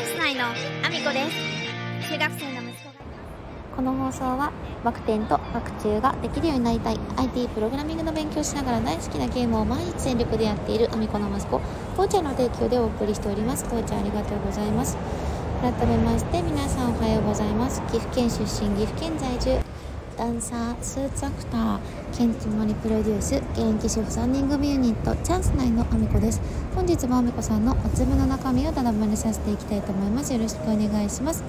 ンス内のアミコです。中学生の息子がこの放送はバク転とバク宙ができるようになりたい。IT プログラミングの勉強しながら大好きなゲームを毎日全力でやっているアミコの息子父ちゃんの提供でお送りしております。父ちゃんありがとうございます改めまして皆さんおはようございます。岐阜県出身岐阜県在住。ダンサースーツアクターケンキモリプロデュース現役主婦3人組ユニットチャンス内のアミコです。本日もアミコさんのお粒の中身をだだまにさせていきたいと思います。よろしくお願いします。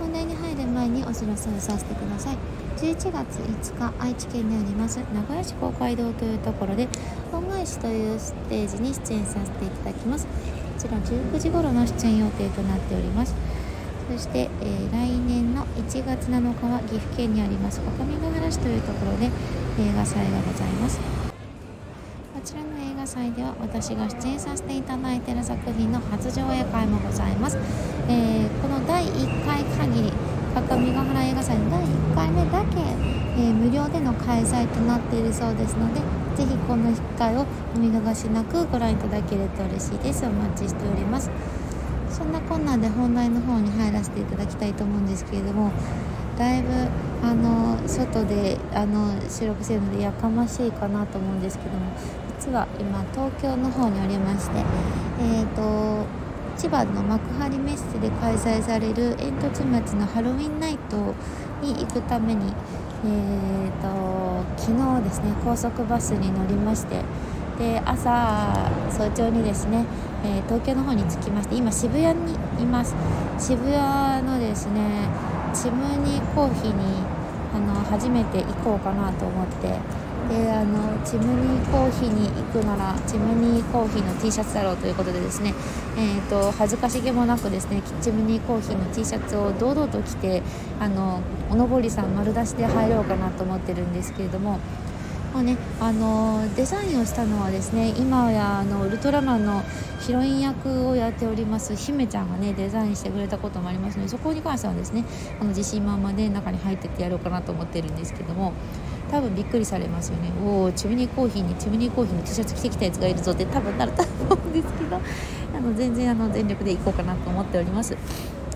本題に入る前にお知らせをさせてください。11月5日愛知県にあります名古屋市公会堂というところで恩返しというステージに出演させていただきます。こちら19時頃の出演予定となっております。そして、えー来年の1月7日は岐阜県にあります各務原市というところで映画祭がございます。こちらの映画祭では私が出演させていただいている作品の初上映会もございます、えーこの第1回限り各務原映画祭の第1回目だけ、えー無料での開催となっているそうですのでぜひこの機会をお見逃しなくご覧いただけると嬉しいです。お待ちしております。そんなこんなで本題の方に入らせていただきたいと思うんですけれどもだいぶあの外であの収録してるのでやかましいかなと思うんですけども実は今東京の方におりましてえっ、と千葉の幕張メッセで開催される煙突町のハロウィンナイトに行くために、えー、と昨日ですね高速バスに乗りましてで朝早朝にですね、えー東京の方に着きまして今渋谷にいます渋谷のですねチムニーコーヒーにあの初めて行こうかなと思ってであのチムニーコーヒーに行くならチムニーコーヒーの T シャツだろうということでですね、えー、と恥ずかしげもなくですねチムニーコーヒーの T シャツを堂々と着てあのおのぼりさん丸出しで入ろうかなと思ってるんですけれども。まあね、あのデザインをしたのはですね今やあのウルトラマンのヒロイン役をやっております姫ちゃんがねデザインしてくれたこともありますのでそこに関してはですねあの自信満々で中に入ってってやろうかなと思ってるんですけども多分びっくりされますよねおおチムニーコーヒーにチムニーコーヒーの T シャツ着てきたやつがいるぞって多分なると思うんですけど あの全然あの全力で行こうかなと思っております。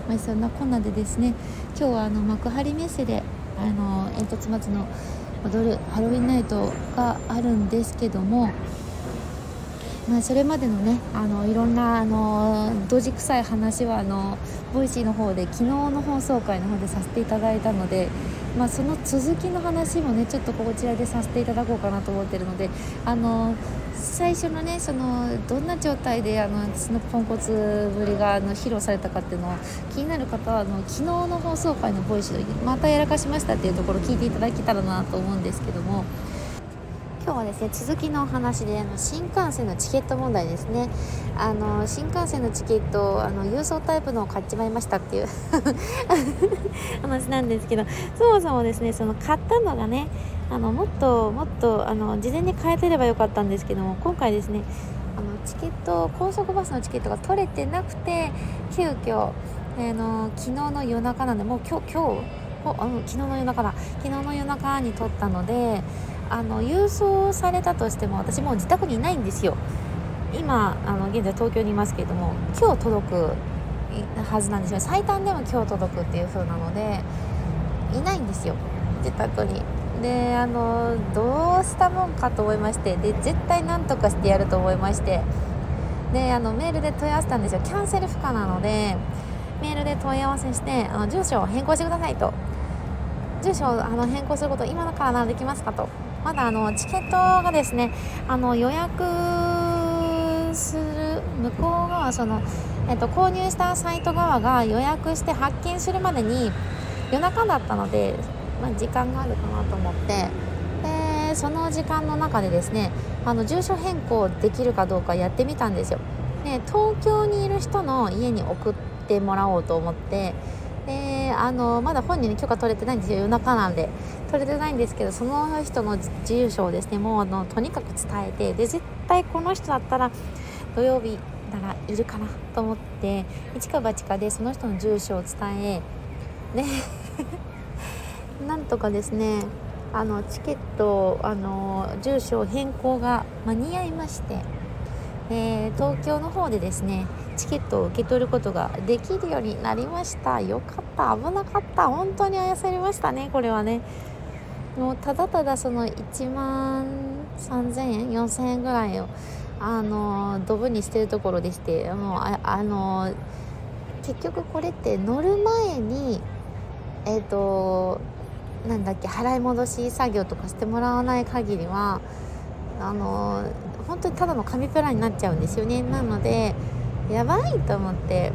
まあ、そんなこんなでですね今日はあの幕張メッセであの煙突町の踊るハロウィンナイトがあるんですけども、まあ、それまでのねあのいろんなあのドジ臭い話はあの Voicy の方で昨日の放送回の方でさせていただいたので、まあ、その続きの話もねちょっとこちらでさせていただこうかなと思ってるのであの最初のねそのどんな状態であの私のポンコツぶりがあの披露されたかっていうのを気になる方はあの昨日の放送回のボイスでまたやらかしましたっていうところを聞いていただけたらなと思うんですけども今日はですね続きのお話であの新幹線のチケット問題ですね。あの新幹線のチケットあの郵送タイプのを買っちまいましたっていう 話なんですけどそもそもですねその買ったのがねあのもっともっとあの事前に変えてればよかったんですけども今回ですねあのチケット高速バスのチケットが取れてなくて急遽あの昨日の夜中なんでもう今日今日あの昨日の夜中だ。昨日の夜中に取ったのであの郵送されたとしても私もう自宅にいないんですよ。今あの現在東京にいますけれども今日届くはずなんですよ。最短でも今日届くっていう風なのでいないんですよ。自宅に。であのどうしたもんかと思いましてで絶対なんとかしてやると思いまして。であのメールで問い合わせたんですよ。キャンセル不可なのでメールで問い合わせしてあの住所を変更してくださいと。住所をあの変更すること今のからならできますかと。まだあのチケットがですねあの予約する向こう側その、えっと、購入したサイト側が予約して発見するまでに夜中だったので、まあ、時間があるかなと思ってでその時間の中でですねあの住所変更できるかどうかやってみたんですよ。で東京にいる人の家に送ってもらおうと思ってであのまだ本人に許可取れてないんですよ。夜中なんで。取れてないんですけどその人の住所をですねもうあのとにかく伝えて。で絶対この人だったら土曜日ならいるかなと思って。一か八かでその人の住所を伝え。で なんとかですねあのチケットあの住所変更が間に合いまして。えー、東京の方でですねチケットを受け取ることができるようになりました。よかった。危なかった。本当にあやされましたね。これはね。もうただただその1万3000円4000円ぐらいをあのドブに捨てるところでしてもうああの結局これって乗る前にえっ、ー、となんだっけ払い戻し作業とかしてもらわない限りはあの本当にただの紙プラになっちゃうんですよね。なのでやばいと思って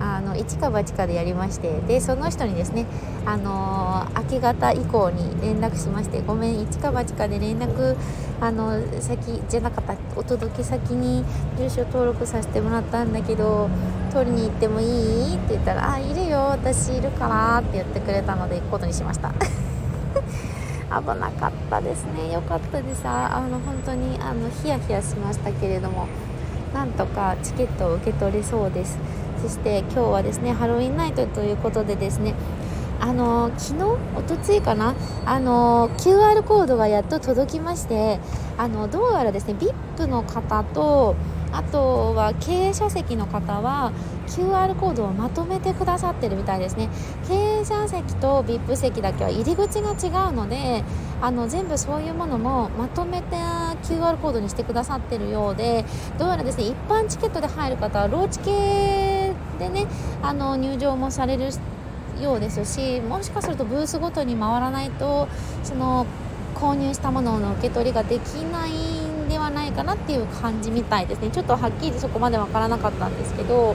あの一か八かでやりましてでその人にですねあの明け方以降に連絡しましてごめん一か八かで連絡あの先じゃなかったお届け先に住所登録させてもらったんだけど取りに行ってもいい？って言ったら「あいるよ私いるから」って言ってくれたので行くことにしました。危なかったですね。よかったです。あの本当にあのヒヤヒヤしましたけれども。なんとかチケットを受け取れそうです。そして今日はですねハロウィンナイトということでですねあの昨日おとついかな？あの QR コードがやっと届きましてあのどうやらですね VIP の方とあとは経営者席の方は QR コードをまとめてくださってるみたいですね。経営者席と VIP 席だけは入り口が違うのであの全部そういうものもまとめて QR コードにしてくださってるようでどうやらですね一般チケットで入る方はローチ系でねあの入場もされるようですしもしかするとブースごとに回らないとその購入したものの受け取りができないんではないかなっていう感じみたいですね。ちょっとはっきりそこまで分からなかったんですけど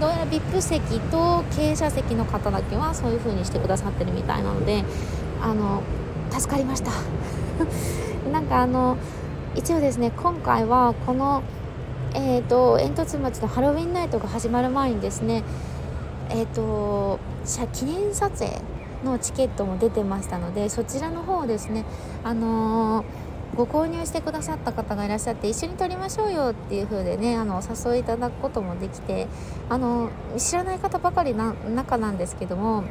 どうやら VIP 席と経営者席の方だけはそういう風にしてくださってるみたいなのであの助かりました。なんかあの一応ですね今回はこのえーと、煙突町のハロウィンナイトが始まる前にですねえっ、ー、と記念撮影のチケットも出てましたのでそちらの方をですねあのー、ご購入してくださった方がいらっしゃって一緒に撮りましょうよっていう風でねあのお誘いいただくこともできてあの知らない方ばかりな中なんですけども、ね、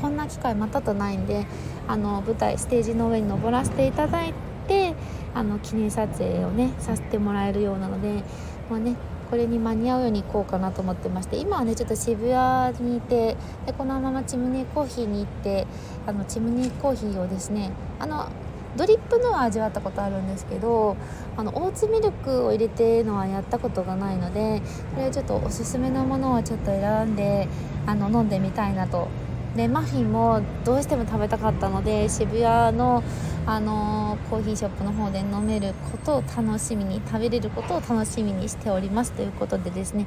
こんな機会またとないんであの舞台ステージの上に登らせていただいてあの記念撮影をねさせてもらえるようなので、まあね、これに間に合うように行こうかなと思ってまして今はねちょっと渋谷にいてでこのままチムニーコーヒーに行ってあのチムニーコーヒーをですねあのドリップのは味わったことあるんですけどあのオーツミルクを入れてのはやったことがないのでこれはちょっとおすすめのものをちょっと選んであの飲んでみたいなとでマフィンもどうしても食べたかったので渋谷のあのコーヒーショップの方で飲めることを楽しみに食べれることを楽しみにしておりますということでですね。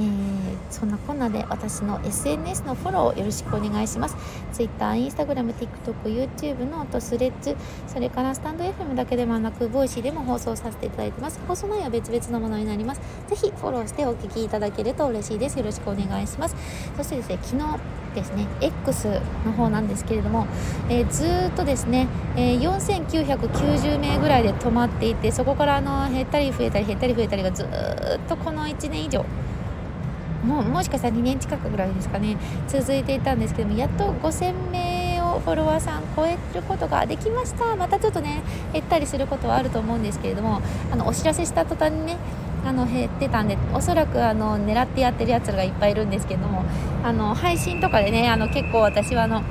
えー、そんなこんなで私の SNS のフォローをよろしくお願いします。Twitter、Instagram、TikTok、YouTube のと Threads それからスタンド FM だけではなく Voicy でも放送させていただいてます。放送内容は別々のものになります。ぜひフォローしてお聞きいただけると嬉しいです。よろしくお願いします。そしてですね昨日ですね X の方なんですけれども、えー、ずっとですね、えー、4990名ぐらいで止まっていてそこからあの減ったり増えたり減ったり増えたりがずっとこの1年以上ももしかしたら2年近くぐらいですかね。続いていたんですけどもやっと5000名をフォロワーさん超えることができました。またちょっとね減ったりすることはあると思うんですけれどもあのお知らせした途端にねあの減ってたんでおそらくあの狙ってやってるやつらがいっぱいいるんですけどもあの配信とかでねあの結構私はあの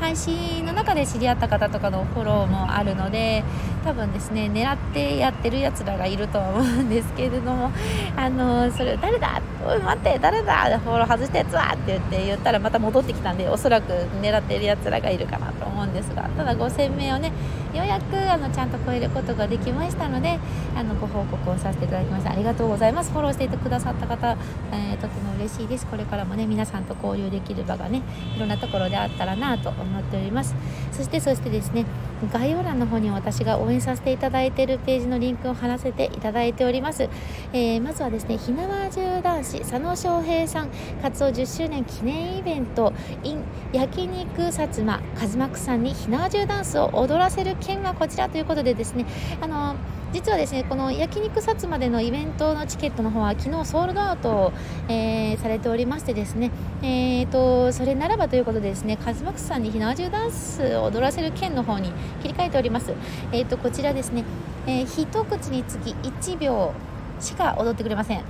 配信の中で知り合った方とかのフォローもあるので多分ですね狙ってやってるやつらがいるとは思うんですけれども あのそれ誰だ？おい待って誰だ？フォロー外したやつは？って言って言ったらまた戻ってきたんでおそらく狙ってるやつらがいるかなと。思うんですがただ5000名をねようやくあのちゃんと超えることができましたのであのご報告をさせていただきました。ありがとうございます。フォローしていてくださった方、えー、とても嬉しいです。これからもね皆さんと交流できる場がねいろんなところであったらなと思っております。そしてそしてですね概要欄の方に私が応援させていただいているページのリンクを貼らせていただいております、えー、まずはですねひなわ銃男子佐野翔平さん活動10周年記念イベント in 焼肉薩摩和幕さんにひなわ銃ダンスを踊らせる件はこちらということでですねあの実はですねこの焼肉薩摩でのイベントのチケットの方は昨日ソールドアウト、えー、されておりましてですね、えーと、それならばということでですねカズマクスさんに火縄銃ダンスを踊らせる件の方に切り替えております、えーと、こちらですね、えー、一口につき1秒しか踊ってくれません。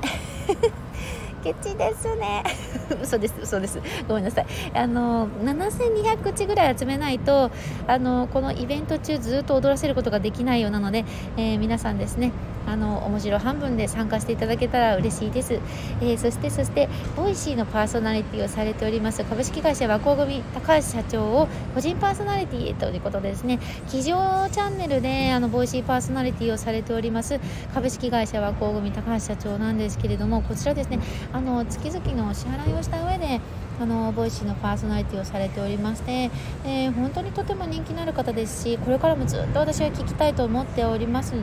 ケチですね。嘘です嘘です。ごめんなさい。あの7200口ぐらい集めないとあのこのイベント中ずっと踊らせることができないようなので、えー、皆さんですねあの面白半分で参加していただけたら嬉しいです、えー、そしてそして Voicy のパーソナリティをされております株式会社和光組高橋社長を個人パーソナリティということでですね机上チャンネルであの Voicy パーソナリティをされております株式会社和光組高橋社長なんですけれどもこちらですねあの月々の支払いをした上であの Voicy のパーソナリティをされておりまして、えー、本当にとても人気のある方ですしこれからもずっと私は聞きたいと思っております。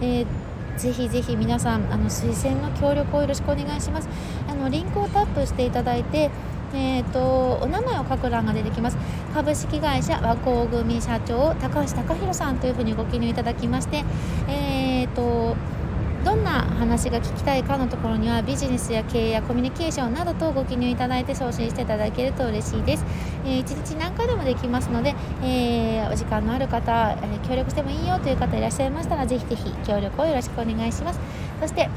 えーぜひぜひ皆さんあの推薦の協力をよろしくお願いします。あのリンクをタップしていただいてえーと、お名前を書く欄が出てきます。株式会社和光組社長高橋貴弘さんというふうにご記入いただきまして、えーとどんな話が聞きたいかのところにはビジネスや経営やコミュニケーションなどとご記入いただいて送信していただけると嬉しいです、えー、1日何回でもできますので、えー、お時間のある方、えー、協力してもいいよという方いらっしゃいましたらぜひぜひ協力をよろしくお願いします。そして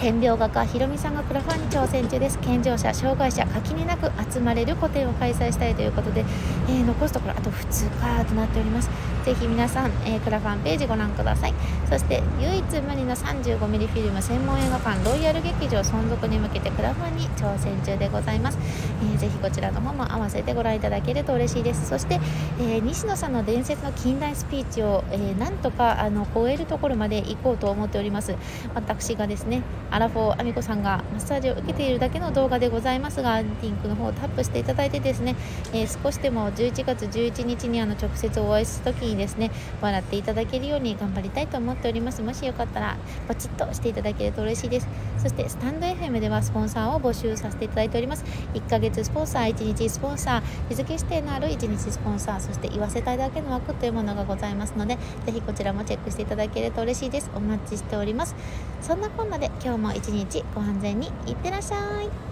天描画家ひろみさんがクラファンに挑戦中です。健常者障害者垣根なく集まれる個展を開催したいということで、えー、残すところあと2日となっております。ぜひ皆さん、えー、クラファンページご覧ください。そして唯一無二の 35mm フィルム専門映画館ロイヤル劇場存続に向けてクラファンに挑戦中でございます、えー、ぜひこちらの方も合わせてご覧いただけると嬉しいです。そして、えー、西野さんの伝説の近代スピーチを、えー、なんとかあの超えるところまで行こうと思っております。私がですねアラフォーアミコさんがマッサージを受けているだけの動画でございますがリンクの方をタップしていただいてですね、えー、少しでも11月11日にあの直接お会いする時にですね。笑っていただけるように頑張りたいと思っております。もしよかったらポチッとしていただけると嬉しいです。そしてスタンド FM ではスポンサーを募集させていただいております。1ヶ月スポンサー1日スポンサー日付指定のある1日スポンサーそして言わせたいだけの枠というものがございますのでぜひこちらもチェックしていただけると嬉しいです。お待ちしております。そんなこんなで今日も一日日ご安全にいってらっしゃい。